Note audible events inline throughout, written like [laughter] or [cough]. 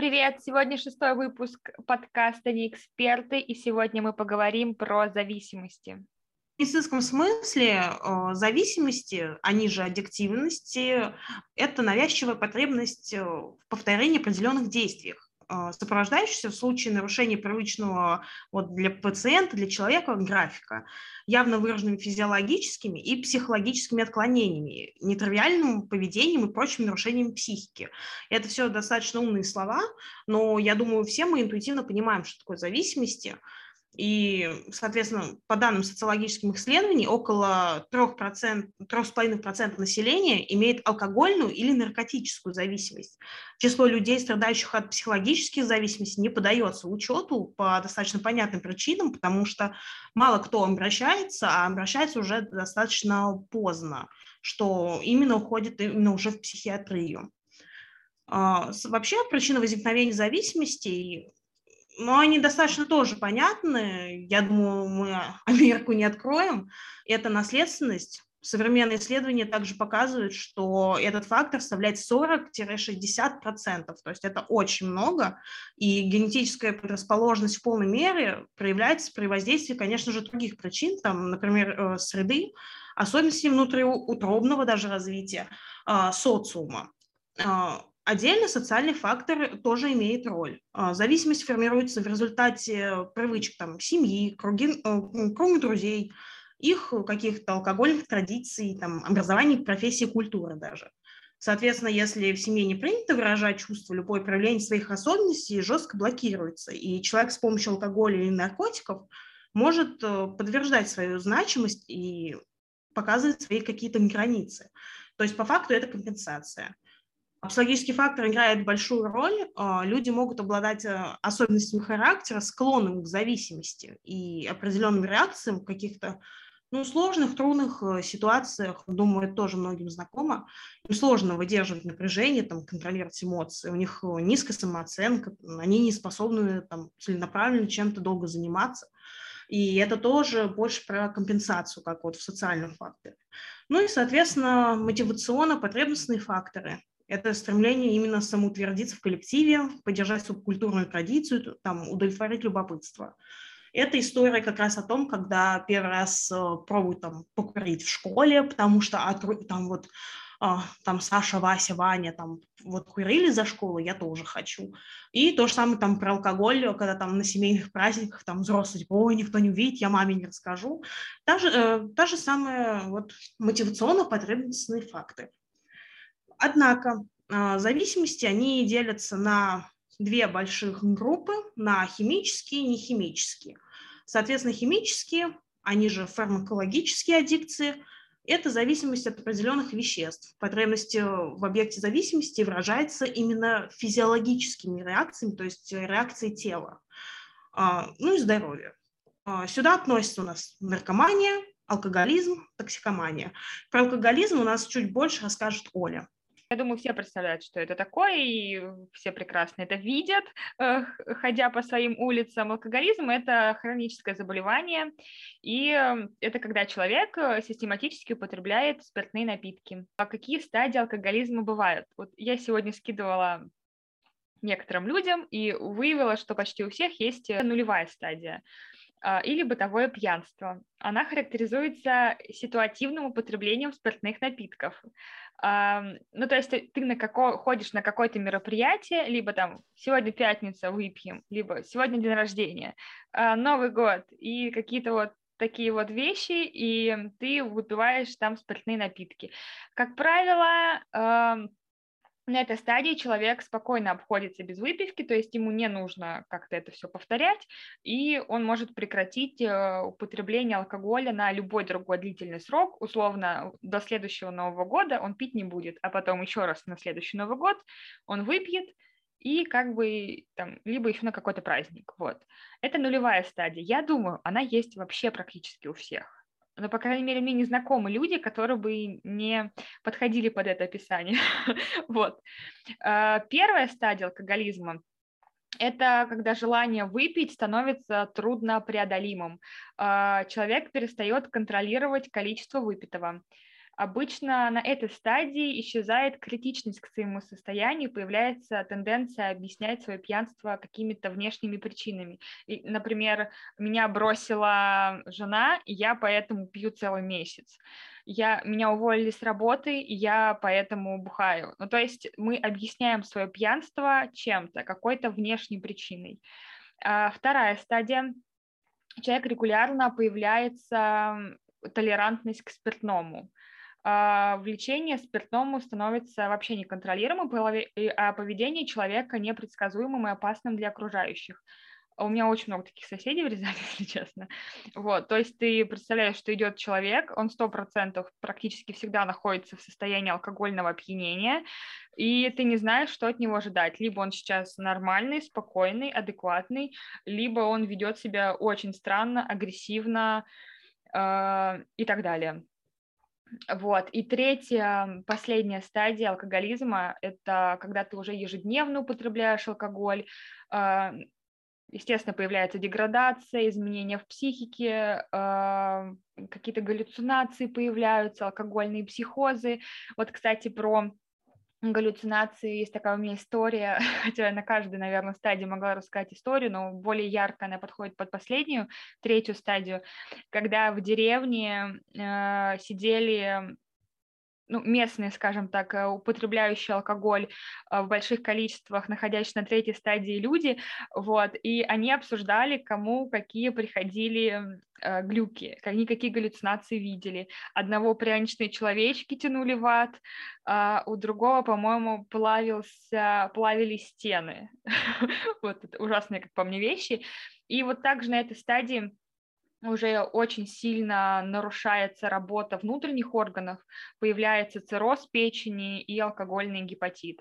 привет! Сегодня шестой выпуск подкаста «Не эксперты», и сегодня мы поговорим про зависимости. В медицинском смысле э, зависимости, они же аддиктивности, это навязчивая потребность э, в повторении определенных действий. А, сопровождающийся в случае нарушения привычного вот, для пациента, для человека графика, явно выраженными физиологическими и психологическими отклонениями, нетривиальным поведением и прочими нарушениями психики. Это все достаточно умные слова, но я думаю, все мы интуитивно понимаем, что такое зависимости – и, соответственно, по данным социологических исследований, около 3,5% населения имеет алкогольную или наркотическую зависимость. Число людей, страдающих от психологических зависимостей, не подается учету по достаточно понятным причинам, потому что мало кто обращается, а обращается уже достаточно поздно, что именно уходит именно уже в психиатрию. А, вообще причина возникновения зависимости но они достаточно тоже понятны. Я думаю, мы [laughs] Америку не откроем. Это наследственность. Современные исследования также показывают, что этот фактор составляет 40-60%, то есть это очень много, и генетическая предрасположенность в полной мере проявляется при воздействии, конечно же, других причин, там, например, э, среды, особенностей внутриутробного даже развития, а, социума а, Отдельно социальный фактор тоже имеет роль. А, зависимость формируется в результате привычек там, семьи, круги, э, круга друзей, их каких-то алкогольных традиций, там, образования, профессии, культуры даже. Соответственно, если в семье не принято выражать чувства, любое проявление своих особенностей жестко блокируется, и человек с помощью алкоголя или наркотиков может э, подтверждать свою значимость и показывать свои какие-то границы. То есть по факту это компенсация. Психологический фактор играет большую роль. А, люди могут обладать э, особенностями характера, склонным к зависимости и определенным реакциям в каких-то ну, сложных, трудных э, ситуациях, думаю, это тоже многим знакомо. Им сложно выдерживать напряжение, там, контролировать эмоции. У них э, низкая самооценка, они не способны там, целенаправленно чем-то долго заниматься. И это тоже больше про компенсацию, как вот в социальном факторе. Ну и, соответственно, мотивационно-потребностные факторы. Это стремление именно самоутвердиться в коллективе, поддержать субкультурную традицию, там, удовлетворить любопытство. Это история как раз о том, когда первый раз э, пробуют там покурить в школе, потому что а, там вот а, там Саша, Вася, Ваня там вот курили за школу, я тоже хочу. И то же самое там про алкоголь, когда там на семейных праздниках там взрослые, типа, ой, никто не увидит, я маме не расскажу. Та же, э, та же самая вот мотивационно-потребностные факты. Однако а, зависимости, они делятся на две больших группы, на химические и нехимические. Соответственно, химические, они же фармакологические аддикции, это зависимость от определенных веществ. Потребность в объекте зависимости выражается именно физиологическими реакциями, то есть реакцией тела, а, ну и здоровье. А, сюда относятся у нас наркомания, алкоголизм, токсикомания. Про алкоголизм у нас чуть больше расскажет Оля. Я думаю, все представляют, что это такое, и все прекрасно это видят, э, ходя по своим улицам. Алкоголизм – это хроническое заболевание, и э, это когда человек э, систематически употребляет спиртные напитки. А какие стадии алкоголизма бывают? Вот я сегодня скидывала некоторым людям и выявила, что почти у всех есть нулевая стадия или бытовое пьянство. Она характеризуется ситуативным употреблением спиртных напитков. Ну, то есть ты на како... ходишь на какое-то мероприятие, либо там сегодня пятница выпьем, либо сегодня день рождения, а, Новый год и какие-то вот такие вот вещи, и ты выпиваешь там спиртные напитки. Как правило, на этой стадии человек спокойно обходится без выпивки, то есть ему не нужно как-то это все повторять, и он может прекратить э, употребление алкоголя на любой другой длительный срок, условно до следующего Нового года он пить не будет, а потом еще раз на следующий Новый год он выпьет, и как бы там, либо еще на какой-то праздник, вот. Это нулевая стадия. Я думаю, она есть вообще практически у всех но, по крайней мере, мне не знакомы люди, которые бы не подходили под это описание. [laughs] вот. А, первая стадия алкоголизма это когда желание выпить становится трудно преодолимым. А, человек перестает контролировать количество выпитого. Обычно на этой стадии исчезает критичность к своему состоянию, появляется тенденция объяснять свое пьянство какими-то внешними причинами. И, например, меня бросила жена, и я поэтому пью целый месяц. Я, меня уволили с работы, и я поэтому бухаю. Ну, то есть мы объясняем свое пьянство чем-то, какой-то внешней причиной. А вторая стадия. Человек регулярно появляется толерантность к спиртному. А, влечение спиртному становится вообще неконтролируемым, а поведение человека непредсказуемым и опасным для окружающих. У меня очень много таких соседей в Рязани, [laughs] если честно. Вот, то есть ты представляешь, что идет человек, он сто процентов практически всегда находится в состоянии алкогольного опьянения, и ты не знаешь, что от него ожидать. Либо он сейчас нормальный, спокойный, адекватный, либо он ведет себя очень странно, агрессивно э, и так далее. Вот. И третья, последняя стадия алкоголизма – это когда ты уже ежедневно употребляешь алкоголь, а, естественно, появляется деградация, изменения в психике, а, какие-то галлюцинации появляются, алкогольные психозы. Вот, кстати, про галлюцинации. Есть такая у меня история, [laughs] хотя я на каждой, наверное, стадии могла рассказать историю, но более ярко она подходит под последнюю, третью стадию, когда в деревне э, сидели ну, местные, скажем так, э, употребляющие алкоголь э, в больших количествах, находящиеся на третьей стадии люди, вот, и они обсуждали, кому какие приходили э, глюки, они какие галлюцинации видели. Одного пряничные человечки тянули в ад, а у другого, по-моему, плавился, плавились стены. [laughs] Вот ужасные, как по мне, вещи. И вот также на этой стадии уже очень сильно нарушается работа внутренних органов, появляется цирроз печени и алкогольный гепатит.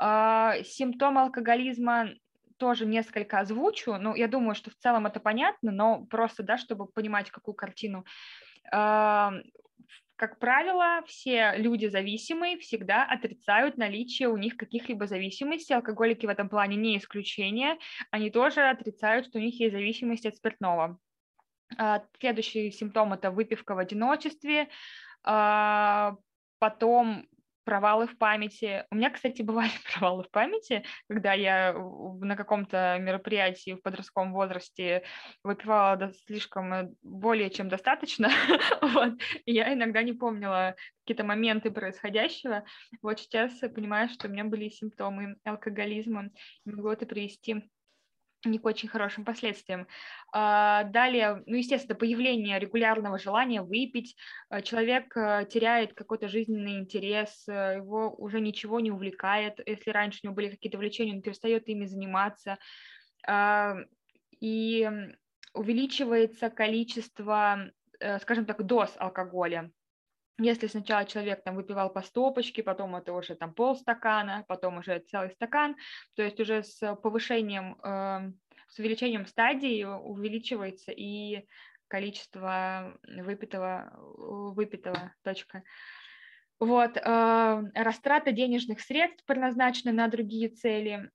А, симптомы алкоголизма тоже несколько озвучу, ну, я думаю, что в целом это понятно, но просто, да, чтобы понимать, какую картину. А, как правило, все люди зависимые всегда отрицают наличие у них каких-либо зависимостей. Алкоголики в этом плане не исключение. Они тоже отрицают, что у них есть зависимость от спиртного. А, следующий симптом – это выпивка в одиночестве, а, потом провалы в памяти. У меня, кстати, [laughs] бывали провалы в памяти, когда я на каком-то мероприятии в подростковом возрасте выпивала слишком э, более чем достаточно. [laughs] вот. Я иногда не помнила какие-то моменты происходящего. Вот сейчас понимаю, что у меня были симптомы алкоголизма. Могу это привести не к очень хорошим последствиям. А, далее, ну, естественно, появление регулярного желания выпить, а, человек э, теряет какой-то жизненный интерес, его уже ничего не увлекает, если раньше у него были какие-то влечения, он перестает ими заниматься, а, и увеличивается количество, э, скажем так, доз алкоголя. Если сначала человек там выпивал по стопочке, потом это уже там полстакана, потом уже целый стакан, то есть уже с повышением, э, с увеличением стадии увеличивается и количество выпитого, выпитого точка. Вот, э, растрата денежных средств предназначена на другие цели.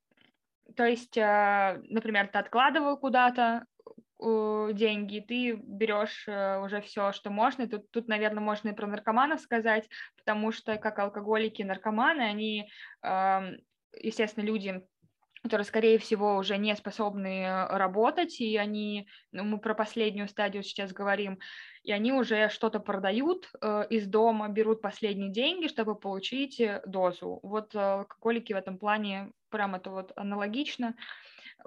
То есть, э, например, ты откладывал куда-то, деньги, ты берешь э, уже все, что можно. Тут, тут, наверное, можно и про наркоманов сказать, потому что как алкоголики, наркоманы, они, естественно, люди, которые, скорее всего, уже не способны э, работать, и они, ну, мы про последнюю стадию сейчас говорим, и они уже что-то продают э, из дома, берут последние деньги, чтобы получить дозу. Вот алкоголики в этом плане прям это вот аналогично,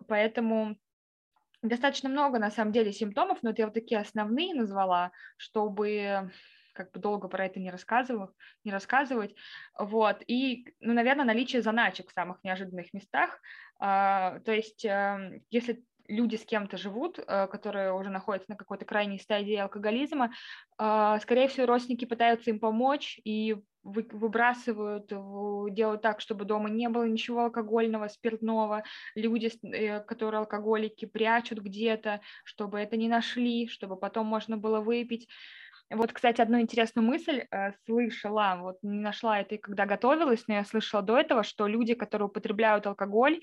поэтому достаточно много, на самом деле, симптомов, но это я вот такие основные назвала, чтобы как бы долго про это не рассказывал, не рассказывать, вот, и, ну, наверное, наличие заначек в самых неожиданных местах, а, то есть, а, если люди с кем-то живут, э, которые уже находятся на какой-то крайней стадии алкоголизма, а, скорее всего, родственники пытаются им помочь и выбрасывают, делают так, чтобы дома не было ничего алкогольного, спиртного. Люди, э, которые алкоголики, прячут где-то, чтобы это не нашли, чтобы потом можно было выпить. Вот, кстати, одну интересную мысль э, слышала, вот не нашла это, когда готовилась, но я слышала до этого, что люди, которые употребляют алкоголь,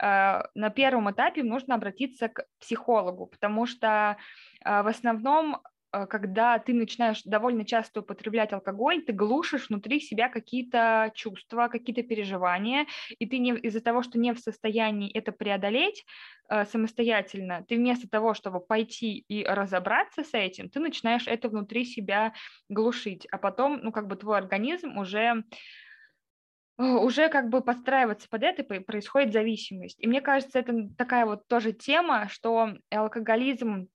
э, на первом этапе нужно обратиться к психологу, потому что э, в основном когда ты начинаешь довольно часто употреблять алкоголь, ты глушишь внутри себя какие-то чувства, какие-то переживания, и ты не, из-за того, что не в состоянии это преодолеть э, самостоятельно, ты вместо того, чтобы пойти и разобраться с этим, ты начинаешь это внутри себя глушить, а потом, ну, как бы твой организм уже уже как бы подстраиваться под это происходит зависимость. И мне кажется, это такая вот тоже тема, что алкоголизм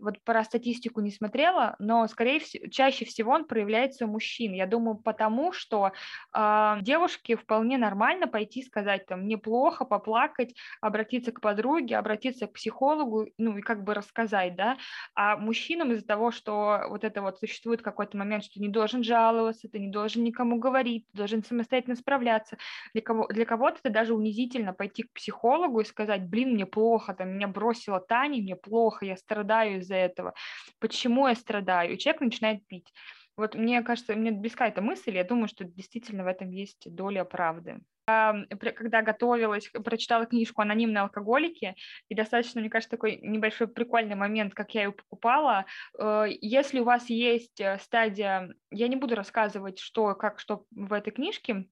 вот про статистику не смотрела, но, скорее всего, чаще всего он проявляется у мужчин. Я думаю, потому что э, девушке вполне нормально пойти сказать, там, мне плохо, поплакать, обратиться к подруге, обратиться к психологу, ну, и как бы рассказать, да, а мужчинам из-за того, что вот это вот существует какой-то момент, что не должен жаловаться, ты не должен никому говорить, должен самостоятельно справляться, для, кого, для кого-то это даже унизительно пойти к психологу и сказать, блин, мне плохо, там, меня бросила Таня, мне плохо, я страдаю из-за этого, почему я страдаю, и человек начинает пить. Вот мне кажется, мне близка эта мысль, я думаю, что действительно в этом есть доля правды. Когда готовилась, прочитала книжку «Анонимные алкоголики», и достаточно, мне кажется, такой небольшой прикольный момент, как я ее покупала. Э, если у вас есть э, стадия, я не буду рассказывать, что, как, что в этой книжке,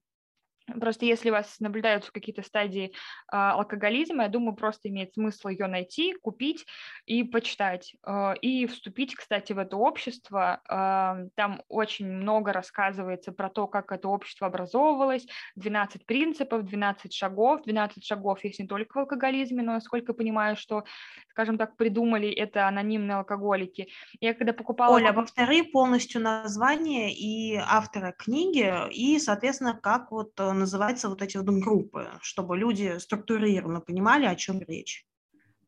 Просто если вас наблюдают в какие-то стадии э, алкоголизма, я думаю, просто имеет смысл ее найти, купить и почитать. Э, и вступить, кстати, в это общество. Э, там очень много рассказывается про то, как это общество образовывалось, 12 принципов, 12 шагов. 12 шагов есть не только в алкоголизме, но, насколько я понимаю, что, скажем так, придумали это анонимные алкоголики. Я когда покупала... Оля, повтори полностью название и автора книги, и, соответственно, как вот э, называются вот эти вот группы, чтобы люди структурированно понимали, о чем речь?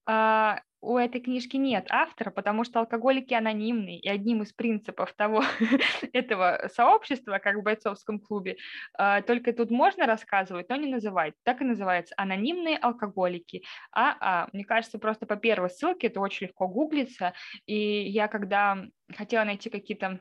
А, у этой книжки нет автора, потому что алкоголики анонимные, и одним из принципов того [laughs] этого сообщества, как в бойцовском клубе, а, только тут можно рассказывать, но не называть. Так и называется анонимные алкоголики. А, а, мне кажется, просто по первой ссылке это очень легко гуглится, и я когда хотела найти какие-то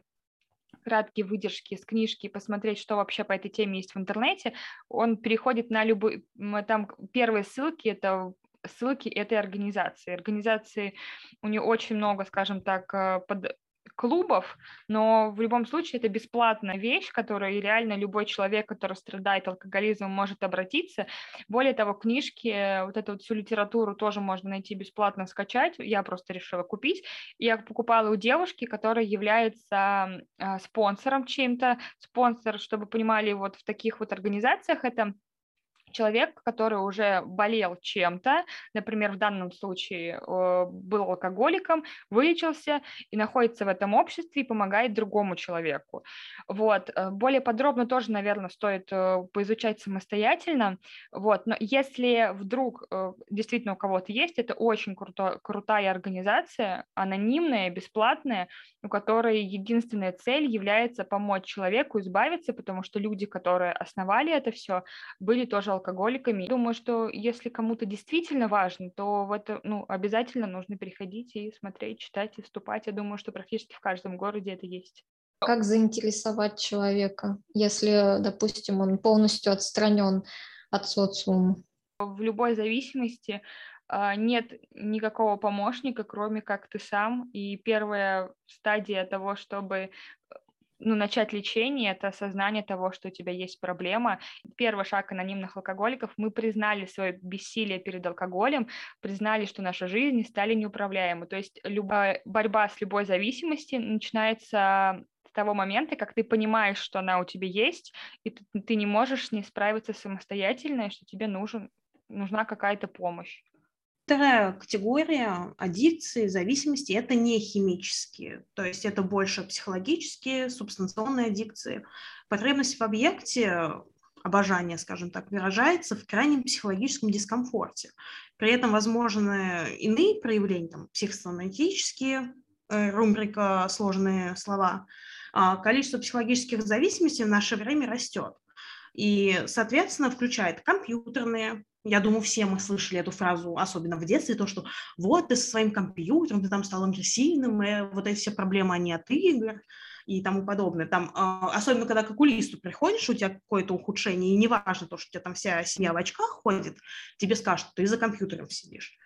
краткие выдержки с книжки и посмотреть, что вообще по этой теме есть в интернете, он переходит на любой... Там первые ссылки — это ссылки этой организации. Организации, у нее очень много, скажем так, э, под клубов, но в любом случае это бесплатная вещь, которой реально любой человек, который страдает алкоголизмом, может обратиться. Более того, книжки, вот эту вот всю литературу тоже можно найти бесплатно скачать. Я просто решила купить. Я покупала у девушки, которая является э, спонсором чем-то. Спонсор, чтобы понимали, вот в таких вот организациях это человек, который уже болел чем-то, например, в данном случае э, был алкоголиком, вылечился и находится в этом обществе и помогает другому человеку. Вот. Э, более подробно тоже, наверное, стоит э, поизучать самостоятельно. Вот. Но если вдруг действительно у кого-то есть, это очень круто, крутая организация, анонимная, бесплатная, у которой единственная цель является помочь человеку избавиться, потому что люди, которые основали это все, были тоже алкоголиками. Думаю, что если кому-то действительно важно, то в это ну, обязательно нужно переходить и смотреть, читать и вступать. Я думаю, что практически в каждом городе это есть. Как заинтересовать человека, если, допустим, он полностью отстранен от социума? В любой зависимости а, нет никакого помощника, кроме как ты сам. И первая стадия того, чтобы ну, начать лечение, это осознание того, что у тебя есть проблема. Первый шаг анонимных алкоголиков, мы признали свое бессилие перед алкоголем, признали, что наша жизнь стали неуправляемой. То есть любая борьба с любой зависимостью начинается с того момента, как ты понимаешь, что она у тебя есть, и ты, ты не можешь с ней справиться самостоятельно, и что тебе нужен, нужна какая-то помощь. Вторая категория аддикции, зависимости – это не химические, то есть это больше психологические, субстанционные аддикции. Потребность в объекте обожание, скажем так, выражается в крайнем психологическом дискомфорте. При этом возможны иные проявления, там, психосоматические, э, рубрика «сложные слова». А количество психологических зависимостей в наше время растет. И, соответственно, включает компьютерные, я думаю, все мы слышали эту фразу, особенно в детстве, то, что вот ты со своим компьютером, ты там стал агрессивным, и вот эти все проблемы, они от игр и тому подобное. Там, а, особенно когда к окулисту приходишь, у тебя какое-то ухудшение, и неважно то, что у тебя там вся семья в очках ходит, тебе скажут, ты за компьютером сидишь.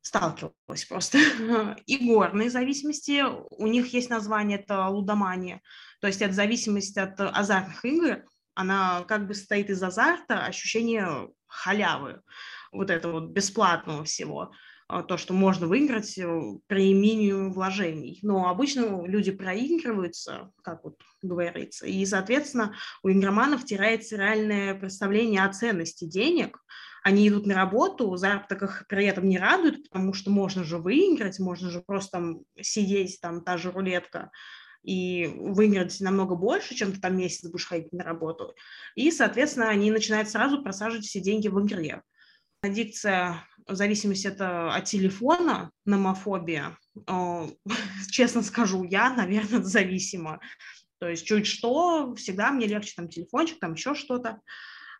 сталкивалась просто. [laughs] И горные зависимости, у них есть название, это лудомания, то есть это зависимость от азартных игр, она как бы состоит из азарта, ощущения халявы, вот это вот бесплатного всего, а, то, что можно выиграть э, при минимуме вложений. Но обычно люди проигрываются, как вот говорится, и, соответственно, у игроманов теряется реальное представление о ценности денег, они идут на работу, заработок их при этом не радует, потому что можно же выиграть, можно же просто там сидеть, там та же рулетка, и выиграть намного больше, чем ты там месяц будешь ходить на работу. И, соответственно, они начинают сразу просаживать все деньги в игре. Аддикция, зависимость это от телефона, номофобия. [laughs] Честно скажу, я, наверное, [laughs] зависима. То есть чуть что, всегда мне легче там телефончик, там еще что-то.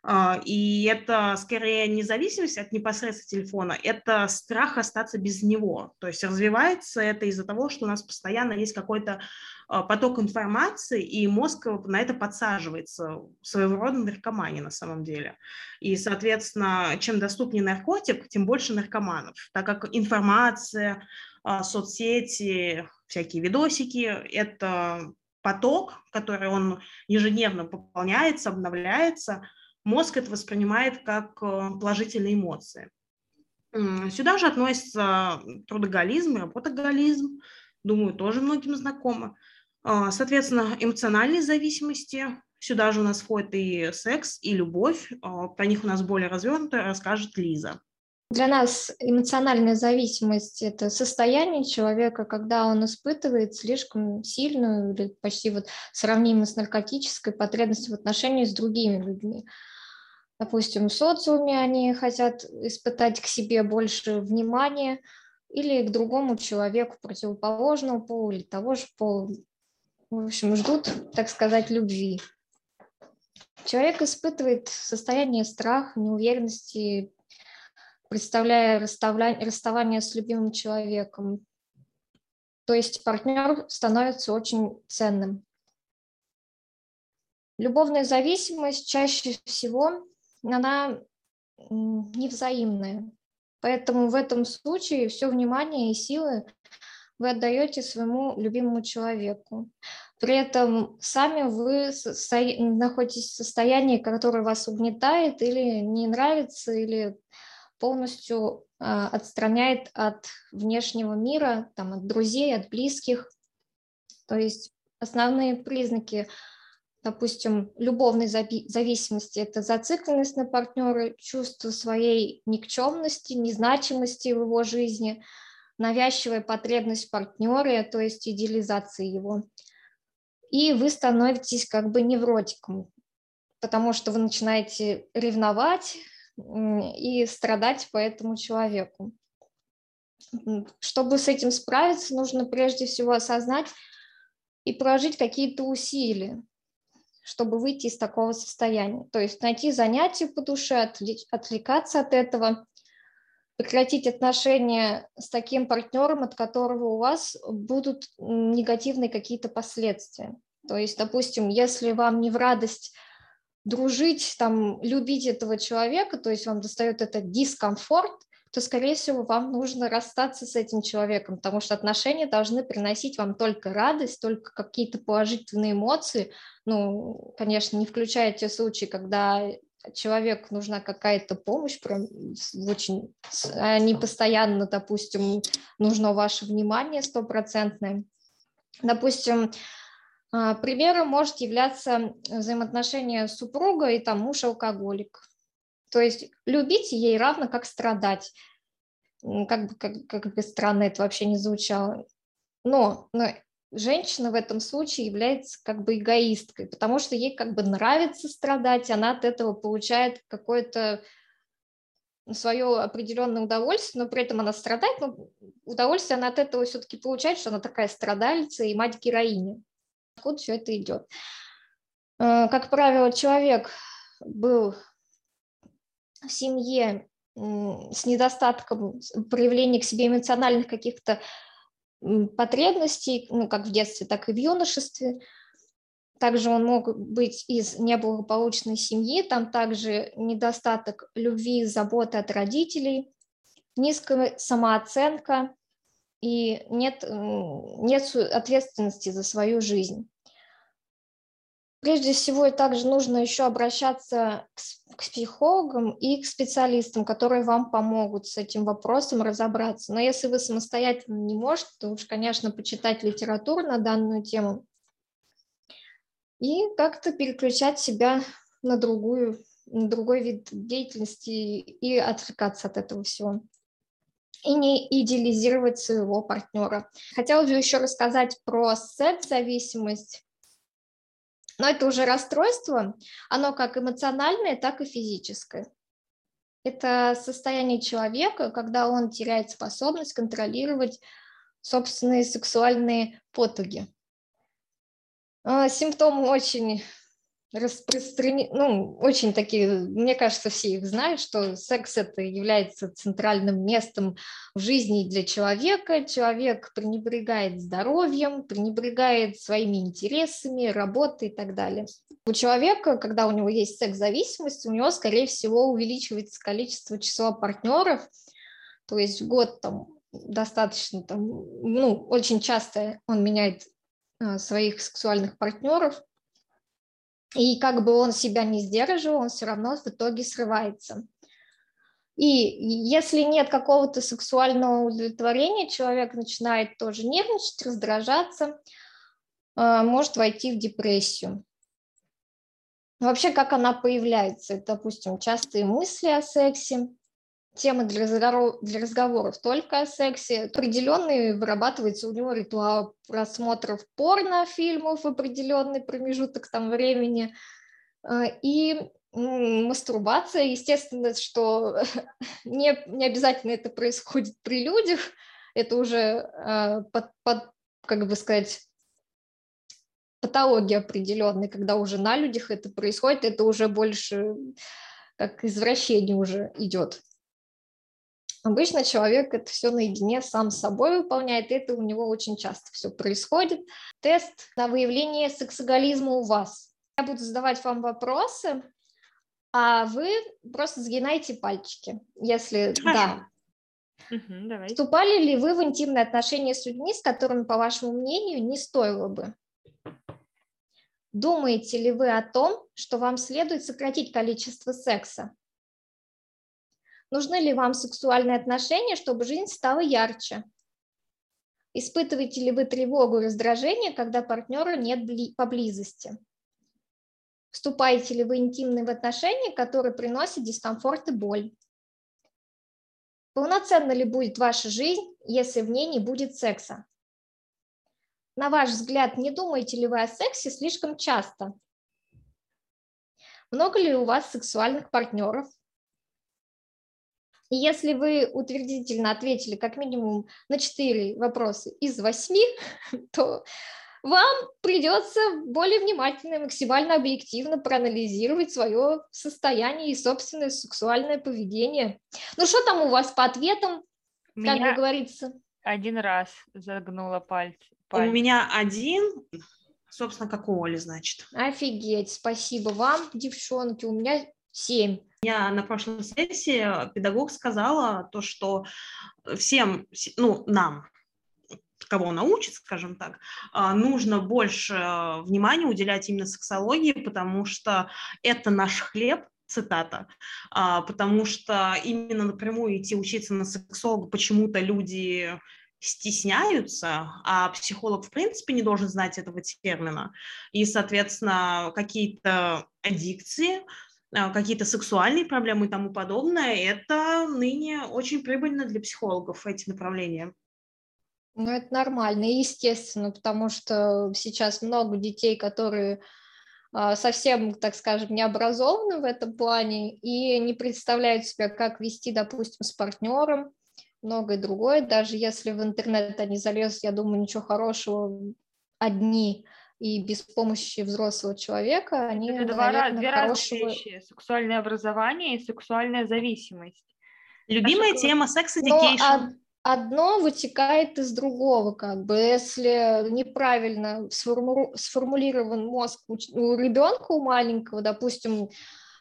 А, и это скорее не зависимость от непосредственно телефона, это страх остаться без него. То есть развивается это из-за того, что у нас постоянно есть какой-то поток информации, и мозг на это подсаживается, своего рода наркомания на самом деле. И, соответственно, чем доступнее наркотик, тем больше наркоманов, так как информация, а, соцсети, всякие видосики – это поток, который он ежедневно пополняется, обновляется, мозг это воспринимает как э, положительные эмоции. Сюда же относится трудоголизм и работоголизм, думаю, тоже многим знакомо. А, соответственно, эмоциональные зависимости. Сюда же у нас входит и секс, и любовь. А, про них у нас более развернуто расскажет Лиза. Для нас эмоциональная зависимость – это состояние человека, когда он испытывает слишком сильную или почти вот сравнимую с наркотической потребность в отношении с другими людьми. Допустим, в социуме они хотят испытать к себе больше внимания или к другому человеку противоположного пола или того же пола в общем, ждут, так сказать, любви. Человек испытывает состояние страха, неуверенности, представляя расставание с любимым человеком. То есть партнер становится очень ценным. Любовная зависимость чаще всего, она невзаимная. Поэтому в этом случае все внимание и силы вы отдаете своему любимому человеку. При этом сами вы находитесь в состоянии, которое вас угнетает или не нравится, или полностью а, отстраняет от внешнего мира, там, от друзей, от близких. То есть основные признаки, допустим, любовной зависимости – это зацикленность на партнере, чувство своей никчемности, незначимости в его жизни – навязчивая потребность в партнере, то есть идеализации его. И вы становитесь как бы невротиком, потому что вы начинаете ревновать и страдать по этому человеку. Чтобы с этим справиться, нужно прежде всего осознать и прожить какие-то усилия, чтобы выйти из такого состояния. То есть найти занятия по душе, отвлекаться от этого прекратить отношения с таким партнером, от которого у вас будут негативные какие-то последствия. То есть, допустим, если вам не в радость дружить, там, любить этого человека, то есть вам достает этот дискомфорт, то, скорее всего, вам нужно расстаться с этим человеком, потому что отношения должны приносить вам только радость, только какие-то положительные эмоции. Ну, конечно, не включая те случаи, когда человеку нужна какая-то помощь, прям очень, а не постоянно, допустим, нужно ваше внимание стопроцентное. Допустим, а, примером может являться взаимоотношения супруга и там муж алкоголик. То есть любить ей равно как страдать. Как бы, как, как бы странно это вообще не звучало. Но, но женщина в этом случае является как бы эгоисткой, потому что ей как бы нравится страдать, она от этого получает какое-то свое определенное удовольствие, но при этом она страдает, но удовольствие она от этого все-таки получает, что она такая страдальца и мать героини. Откуда все это идет? Э, как правило, человек был в семье с недостатком проявления к себе эмоциональных каких-то потребностей, ну, как в детстве, так и в юношестве. Также он мог быть из неблагополучной семьи, там также недостаток любви и заботы от родителей. низкая самооценка и нет, нет ответственности за свою жизнь. Прежде всего, также нужно еще обращаться к, к психологам и к специалистам, которые вам помогут с этим вопросом разобраться. Но если вы самостоятельно не можете, то уж, конечно, почитать литературу на данную тему и как-то переключать себя на другую, на другой вид деятельности и отвлекаться от этого всего и не идеализировать своего партнера. Хотела бы еще рассказать про секс-зависимость. Но это уже расстройство, оно как эмоциональное, так и физическое. Это состояние человека, когда он теряет способность контролировать собственные сексуальные потуги. А, симптомы очень распространены, ну, очень такие, мне кажется, все их знают, что секс это является центральным местом в жизни для человека. Человек пренебрегает здоровьем, пренебрегает своими интересами, работой и так далее. У человека, когда у него есть секс-зависимость, у него, скорее всего, увеличивается количество числа партнеров, то есть в год там достаточно, там, ну, очень часто он меняет а, своих сексуальных партнеров, и как бы он себя не сдерживал, он все равно в итоге срывается. И если нет какого-то сексуального удовлетворения, человек начинает тоже нервничать, раздражаться, а, может войти в депрессию. Вообще, как она появляется? Это, допустим, частые мысли о сексе, темы для, разговоров, для разговоров только о сексе. Определенный вырабатывается у него ритуал просмотров порнофильмов в определенный промежуток там времени. А, и мастурбация, естественно, что [laughs] не, не обязательно это происходит при людях, это уже а, под, под, как бы сказать, патология определенная, когда уже на людях это происходит, это уже больше как извращение уже идет. Обычно человек это все наедине сам с собой выполняет, и это у него очень часто все происходит. Тест на выявление сексоголизма у вас. Я буду задавать вам вопросы, а вы просто сгинайте пальчики, если Хорошо. да. Угу, давай. Вступали ли вы в интимные отношения с людьми, с которыми, по вашему мнению, не стоило бы? Думаете ли вы о том, что вам следует сократить количество секса? Нужны ли вам сексуальные отношения, чтобы жизнь стала ярче? Испытываете ли вы тревогу и раздражение, когда партнера нет поблизости? Вступаете ли вы интимные в отношения, которые приносят дискомфорт и боль? Полноценна ли будет ваша жизнь, если в ней не будет секса? На ваш взгляд, не думаете ли вы о сексе слишком часто? Много ли у вас сексуальных партнеров? И если вы утвердительно ответили как минимум на 4 вопроса из 8, [laughs] то вам придется более внимательно и максимально объективно проанализировать свое состояние и собственное сексуальное поведение. Ну что там у вас по ответам, как бы говорится? Один раз загнула пальцы. Пальцы. У меня один, собственно, как у Оли, значит. Офигеть, спасибо вам, девчонки, у меня семь. Я на прошлой сессии педагог сказала то, что всем, ну, нам, кого научит, скажем так, а, нужно больше внимания уделять именно сексологии, потому что это наш хлеб, цитата, а, потому что именно напрямую идти учиться на сексолога почему-то люди стесняются, а психолог в принципе не должен знать этого термина. И, соответственно, какие-то аддикции, а, какие-то сексуальные проблемы и тому подобное, это ныне очень прибыльно для психологов, эти направления. Ну, это нормально, естественно, потому что сейчас много детей, которые а, совсем, так скажем, не образованы в этом плане и не представляют себя, как вести, допустим, с партнером, многое другое. Даже если в интернет они залезут, я думаю, ничего хорошего одни и без помощи взрослого человека они, Это два, наверное, две хорошего... разные вещи. Сексуальное образование и сексуальная зависимость. Любимая Наша... тема sex education. Одно вытекает из другого, как бы, если неправильно сформу... сформулирован мозг у, у ребенка, у маленького, допустим,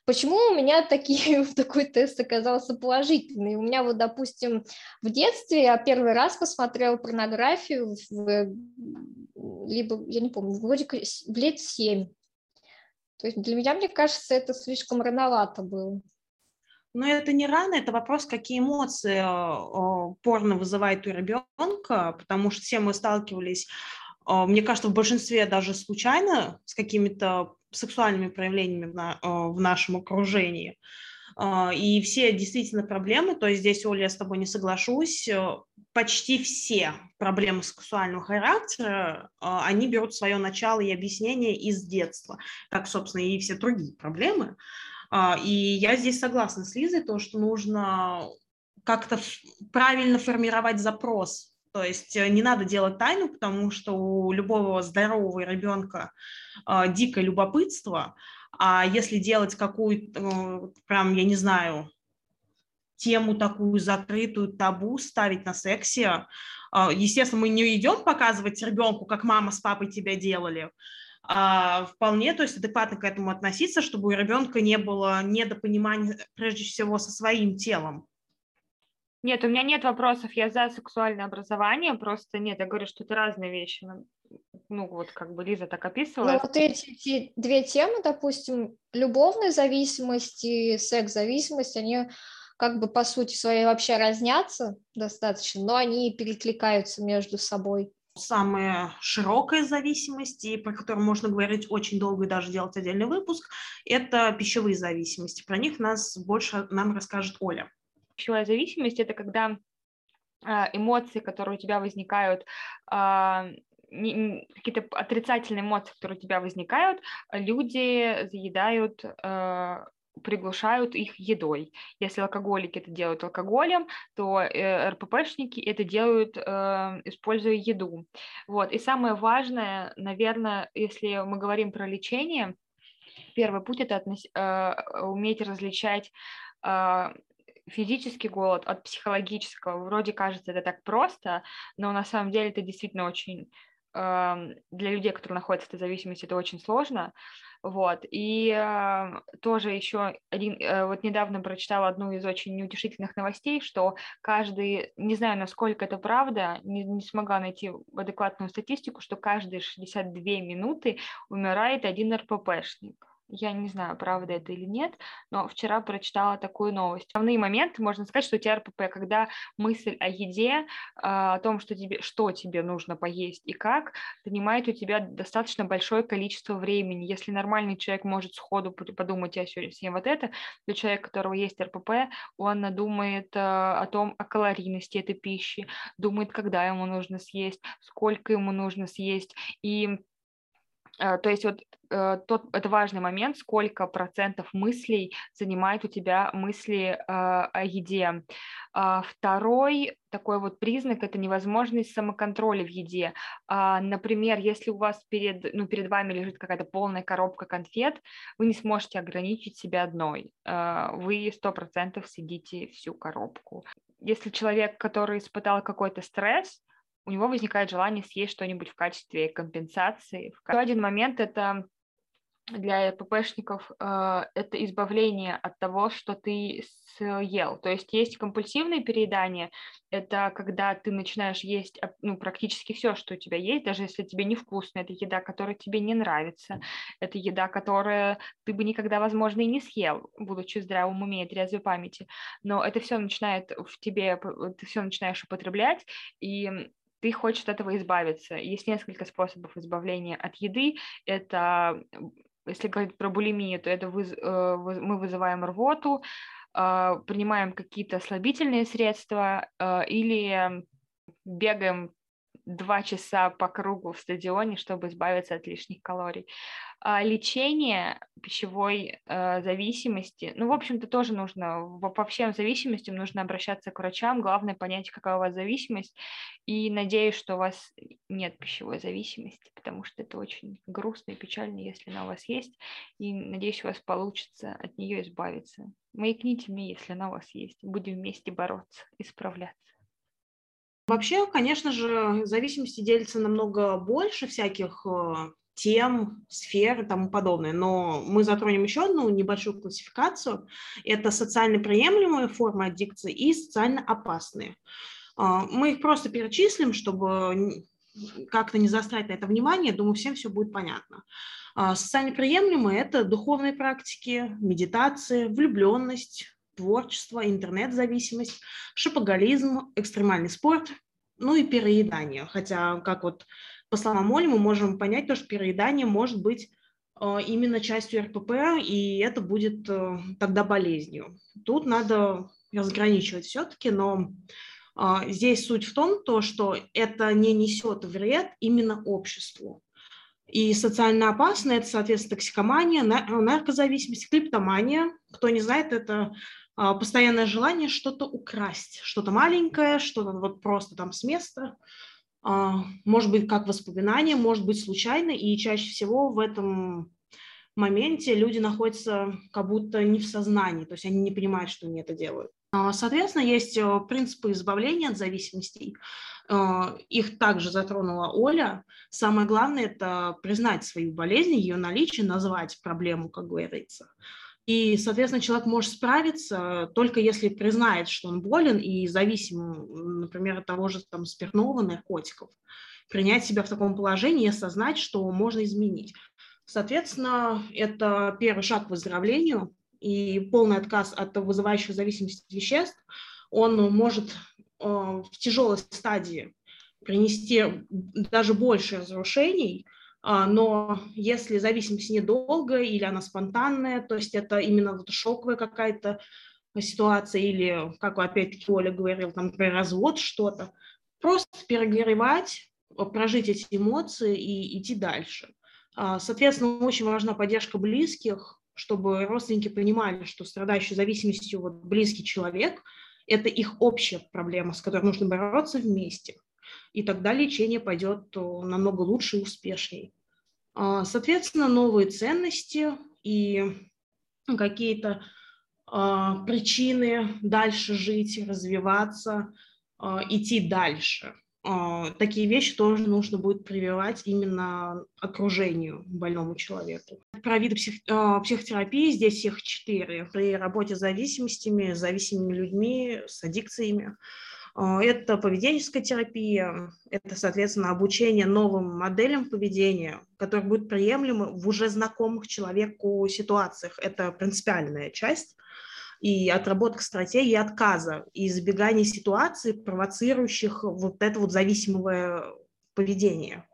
Почему у меня такие, [laughs] такой тест оказался положительный? У меня вот, допустим, в детстве я первый раз посмотрела порнографию в, либо, я не помню, вроде в лет семь. То есть для меня, мне кажется, это слишком рановато было. Но это не рано, это вопрос, какие эмоции э, порно вызывает у ребенка, потому что все мы сталкивались, э, мне кажется, в большинстве даже случайно с какими-то сексуальными проявлениями в, на, э, в нашем окружении. И все действительно проблемы, то есть здесь, Оля, я с тобой не соглашусь, почти все проблемы сексуального характера, они берут свое начало и объяснение из детства, как, собственно, и все другие проблемы. А, и я здесь согласна с Лизой, то, что нужно как-то правильно формировать запрос. То есть э, не надо делать тайну, потому что у любого здорового ребенка э, дикое любопытство, а если делать какую-то, э, прям, я не знаю, тему такую закрытую, табу ставить на сексе, э, естественно, мы не идем показывать ребенку, как мама с папой тебя делали, а, вполне, то есть адекватно к этому относиться, чтобы у ребенка не было недопонимания, прежде всего, со своим телом. Нет, у меня нет вопросов, я за сексуальное образование, просто нет, я говорю, что это разные вещи. Ну, ну вот как бы Лиза так описывала. Ну вот эти, эти две темы, допустим, любовная зависимость и секс-зависимость, они как бы по сути своей вообще разнятся достаточно, но они перекликаются между собой самая широкая зависимость, и про которую можно говорить очень долго и даже делать отдельный выпуск, это пищевые зависимости. Про них нас больше нам расскажет Оля. Пищевая зависимость – это когда а, эмоции, которые у тебя возникают, а, какие-то отрицательные эмоции, которые у тебя возникают, люди заедают а, приглушают их едой. Если алкоголики это делают алкоголем, то э, РППшники это делают, э, используя еду. Вот. И самое важное, наверное, если мы говорим про лечение, первый путь это относ... э, уметь различать физический голод от психологического. Вроде кажется это так просто, но на самом деле это действительно очень эм, для людей, которые находятся в этой зависимости, это очень сложно. Вот. И э, тоже еще один, э, вот недавно прочитала одну из очень неутешительных новостей, что каждый, не знаю, насколько это правда, не, не смогла найти адекватную статистику, что каждые 62 минуты умирает один РППшник. Я не знаю, правда это или нет, но вчера прочитала такую новость. Основные моменты, можно сказать, что у тебя РПП, когда мысль о еде, а, о том, что тебе, что тебе нужно поесть и как, занимает у тебя достаточно большое количество времени. Если нормальный человек может сходу подумать, я сегодня съем вот это, то человек, у которого есть РПП, он думает а, о том, о калорийности этой пищи, думает, когда ему нужно съесть, сколько ему нужно съесть, и то есть вот э, тот, это важный момент, сколько процентов мыслей занимает у тебя мысли э, о еде. А второй такой вот признак – это невозможность самоконтроля в еде. А, например, если у вас перед, ну, перед вами лежит какая-то полная коробка конфет, вы не сможете ограничить себя одной. Вы сто процентов съедите всю коробку. Если человек, который испытал какой-то стресс, у него возникает желание съесть что-нибудь в качестве компенсации. Еще один момент – это для ППшников э, это избавление от того, что ты съел. То есть есть компульсивное переедание, это когда ты начинаешь есть ну, практически все, что у тебя есть, даже если тебе невкусно, это еда, которая тебе не нравится, это еда, которая ты бы никогда, возможно, и не съел, будучи в здравом уме и трезвой памяти, но это все начинает в тебе, ты все начинаешь употреблять, и ты хочешь от этого избавиться. Есть несколько способов избавления от еды. Это, если говорить про булимию, то это выз, э, мы вызываем рвоту, э, принимаем какие-то слабительные средства э, или бегаем два часа по кругу в стадионе, чтобы избавиться от лишних калорий. А лечение пищевой э, зависимости, ну, в общем-то, тоже нужно, по всем зависимостям нужно обращаться к врачам, главное понять, какая у вас зависимость, и надеюсь, что у вас нет пищевой зависимости, потому что это очень грустно и печально, если она у вас есть, и надеюсь, у вас получится от нее избавиться. Маякните мне, если она у вас есть, будем вместе бороться, исправляться. Вообще, конечно же, зависимости делятся намного больше всяких э, тем, сфер и тому подобное. Но мы затронем еще одну небольшую классификацию. Это социально приемлемые формы аддикции и социально опасные. А, мы их просто перечислим, чтобы как-то не заострять на это внимание. Думаю, всем все будет понятно. А, социально приемлемые – это духовные практики, медитация, влюбленность, творчество, интернет-зависимость, шопоголизм, экстремальный спорт, ну и переедание. Хотя, как вот по словам Оли, мы можем понять то, что переедание может быть а, именно частью РПП, и это будет э, тогда болезнью. Тут надо разграничивать все-таки, но а, здесь суть в том, то, что это не несет вред именно обществу. И социально опасно – это, соответственно, токсикомания, наркозависимость, клиптомания. Кто не знает, это постоянное желание что-то украсть, что-то маленькое, что-то вот просто там с места. А, может быть, как воспоминание, может быть, случайно. И чаще всего в этом моменте люди находятся как будто не в сознании, то есть они не понимают, что они это делают. А, соответственно, есть э, принципы избавления от зависимостей. Э, их также затронула Оля. Самое главное – это признать свою болезнь, ее наличие, назвать проблему, как говорится. И, соответственно, человек может справиться только если признает, что он болен и зависим, например, от того же там, спиртного, наркотиков. Принять себя в таком положении и осознать, что можно изменить. Соответственно, это первый шаг к выздоровлению, и полный отказ от вызывающих зависимости веществ, он может э, в тяжелой стадии принести даже больше разрушений, но если зависимость недолгая или она спонтанная, то есть это именно вот шоковая какая-то ситуация или, как опять-таки Оля говорил, там, про развод что-то, просто перегревать, прожить эти эмоции и идти дальше. А, соответственно, очень важна поддержка близких, чтобы родственники понимали, что страдающий зависимостью вот близкий человек – это их общая проблема, с которой нужно бороться вместе. И тогда лечение пойдет намного лучше и успешнее. А, соответственно, новые ценности и какие-то а, причины дальше жить, развиваться, а, идти дальше – такие вещи тоже нужно будет прививать именно окружению больному человеку. Про виды псих, психотерапии здесь их четыре. При работе с зависимостями, с зависимыми людьми, с аддикциями. А, это поведенческая терапия, это, соответственно, обучение новым моделям поведения, которые будут приемлемы в уже знакомых человеку ситуациях. Это принципиальная часть и отработка стратегии отказа и избегания ситуаций, провоцирующих вот это вот зависимое поведение.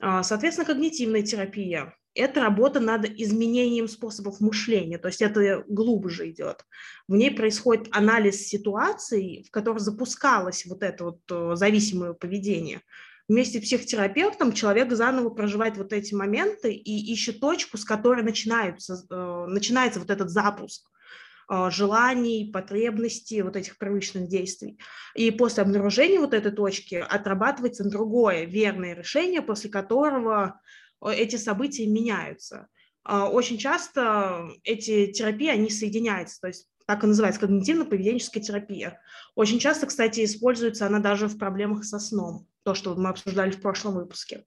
А, соответственно, когнитивная терапия – это работа над изменением способов мышления, то есть это глубже идет. В ней происходит анализ ситуаций, в которых запускалось вот это вот э, зависимое поведение. Вместе с психотерапевтом человек заново проживает вот эти моменты и ищет точку, с которой начинаются, э, начинается вот этот запуск. А, желаний, потребностей, вот этих привычных действий. И после обнаружения вот этой точки отрабатывается другое верное решение, после которого э, эти события меняются. А, очень часто эти терапии, они соединяются, то есть так и называется когнитивно-поведенческая терапия. Очень часто, кстати, используется она даже в проблемах со сном, то, что мы обсуждали в прошлом выпуске.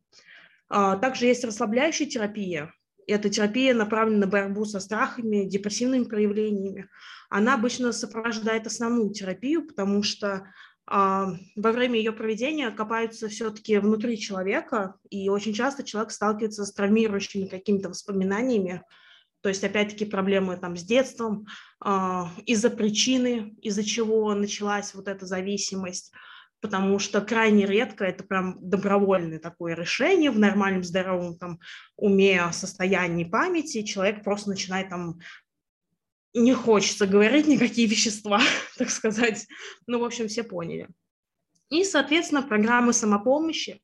А, также есть расслабляющая терапия, эта терапия направлена на борьбу со страхами, депрессивными проявлениями. Она обычно сопровождает основную терапию, потому что во время ее проведения копаются все-таки внутри человека, и очень часто человек сталкивается с травмирующими какими-то воспоминаниями, то есть, опять-таки, проблемы там с детством, а, из-за причины, из-за чего началась вот эта зависимость, потому что крайне редко это прям добровольное такое решение в нормальном здоровом там уме, состоянии памяти, человек просто начинает там не хочется говорить никакие вещества, [laughs] так сказать. Ну, в общем, все поняли. И, соответственно, программы самопомощи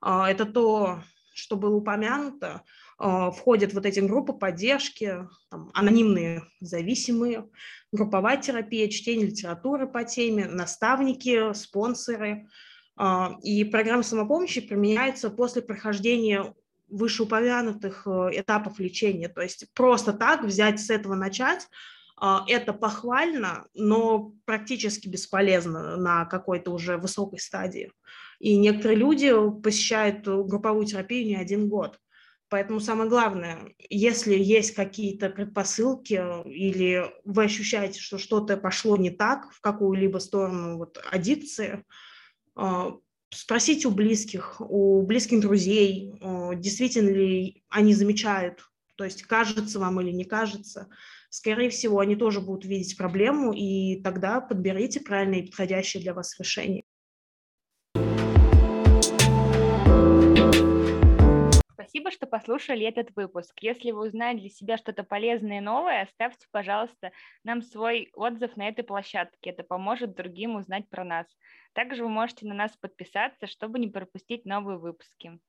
а, – это то, что было упомянуто, а, входят вот эти группы поддержки, там, анонимные зависимые, групповая терапия, чтение литературы по теме, наставники, спонсоры. А, и программа самопомощи применяется после прохождения вышеупомянутых э, этапов лечения. То есть просто так взять с этого начать, это похвально, но практически бесполезно на какой-то уже высокой стадии. И некоторые люди посещают групповую терапию не один год Поэтому самое главное, если есть какие-то предпосылки или вы ощущаете, что что-то пошло не так в какую-либо сторону вот, аддикции, а, спросите у близких, у близких друзей, действительно ли они замечают, то есть кажется вам или не кажется. Скорее всего, они тоже будут видеть проблему, и тогда подберите правильное и подходящее для вас решение. Спасибо, что послушали этот выпуск. Если вы узнали для себя что-то полезное и новое, оставьте, пожалуйста, нам свой отзыв на этой площадке. Это поможет другим узнать про нас. Также вы можете на нас подписаться, чтобы не пропустить новые выпуски.